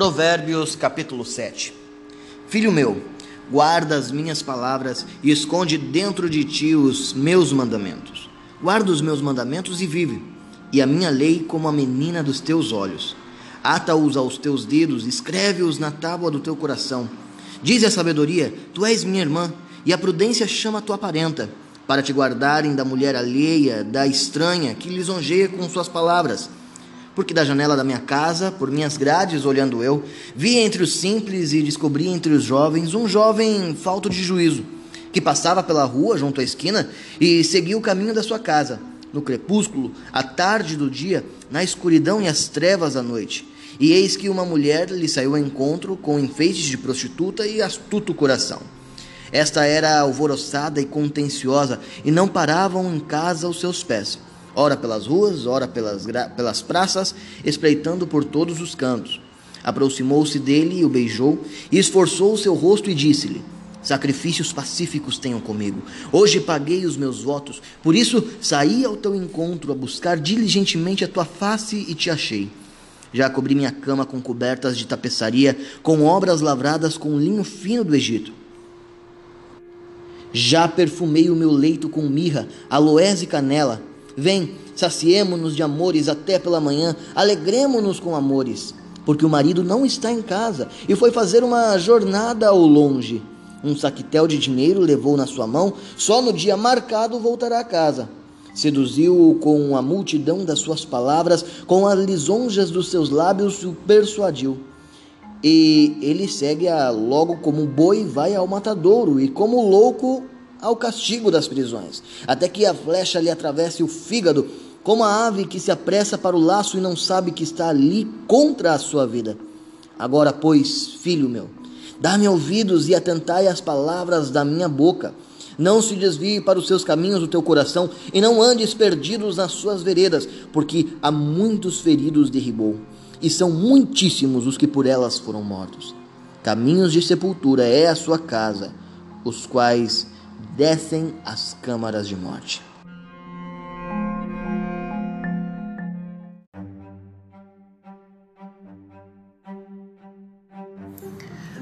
Provérbios capítulo 7 Filho meu, guarda as minhas palavras e esconde dentro de ti os meus mandamentos. Guarda os meus mandamentos e vive, e a minha lei como a menina dos teus olhos. Ata-os aos teus dedos, escreve-os na tábua do teu coração. Diz a sabedoria: Tu és minha irmã, e a prudência chama tua parenta, para te guardarem da mulher alheia, da estranha, que lisonjeia com suas palavras porque da janela da minha casa, por minhas grades olhando eu, vi entre os simples e descobri entre os jovens um jovem falto de juízo, que passava pela rua junto à esquina e seguia o caminho da sua casa, no crepúsculo, à tarde do dia, na escuridão e as trevas da noite. E eis que uma mulher lhe saiu ao encontro com enfeites de prostituta e astuto coração. Esta era alvoroçada e contenciosa, e não paravam em casa os seus pés ora pelas ruas, ora pelas, pelas praças, espreitando por todos os cantos. Aproximou-se dele e o beijou, e esforçou o seu rosto e disse-lhe: Sacrifícios pacíficos tenham comigo. Hoje paguei os meus votos, por isso saí ao teu encontro a buscar diligentemente a tua face e te achei. Já cobri minha cama com cobertas de tapeçaria, com obras lavradas com linho fino do Egito. Já perfumei o meu leito com mirra, aloés e canela. Vem, saciemo-nos de amores até pela manhã, alegremo-nos com amores, porque o marido não está em casa e foi fazer uma jornada ao longe. Um saquetel de dinheiro levou na sua mão, só no dia marcado voltará a casa. Seduziu-o com a multidão das suas palavras, com as lisonjas dos seus lábios o persuadiu. E ele segue-a logo como boi vai ao matadouro, e como louco ao castigo das prisões, até que a flecha lhe atravesse o fígado, como a ave que se apressa para o laço e não sabe que está ali contra a sua vida. Agora, pois, filho meu, dá-me ouvidos e atentai às palavras da minha boca. Não se desvie para os seus caminhos o teu coração e não andes perdidos nas suas veredas, porque há muitos feridos derribou, e são muitíssimos os que por elas foram mortos. Caminhos de sepultura é a sua casa, os quais descem às câmaras de morte.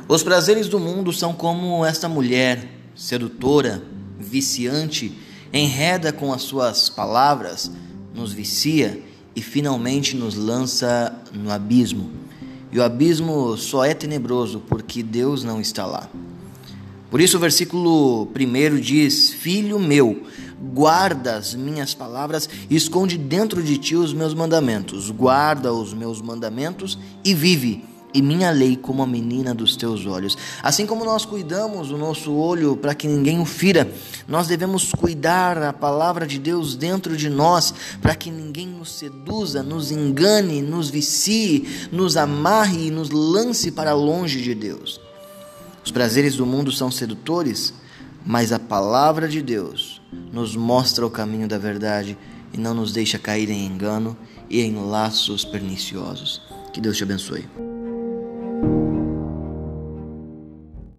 Os prazeres do mundo são como esta mulher, sedutora, viciante, enreda com as suas palavras, nos vicia e finalmente nos lança no abismo. E o abismo só é tenebroso porque Deus não está lá. Por isso o versículo 1 diz: Filho meu, guarda as minhas palavras e esconde dentro de ti os meus mandamentos. Guarda os meus mandamentos e vive, e minha lei como a menina dos teus olhos. Assim como nós cuidamos o nosso olho para que ninguém o fira, nós devemos cuidar a palavra de Deus dentro de nós para que ninguém nos seduza, nos engane, nos vicie, nos amarre e nos lance para longe de Deus. Os prazeres do mundo são sedutores, mas a palavra de Deus nos mostra o caminho da verdade e não nos deixa cair em engano e em laços perniciosos. Que Deus te abençoe.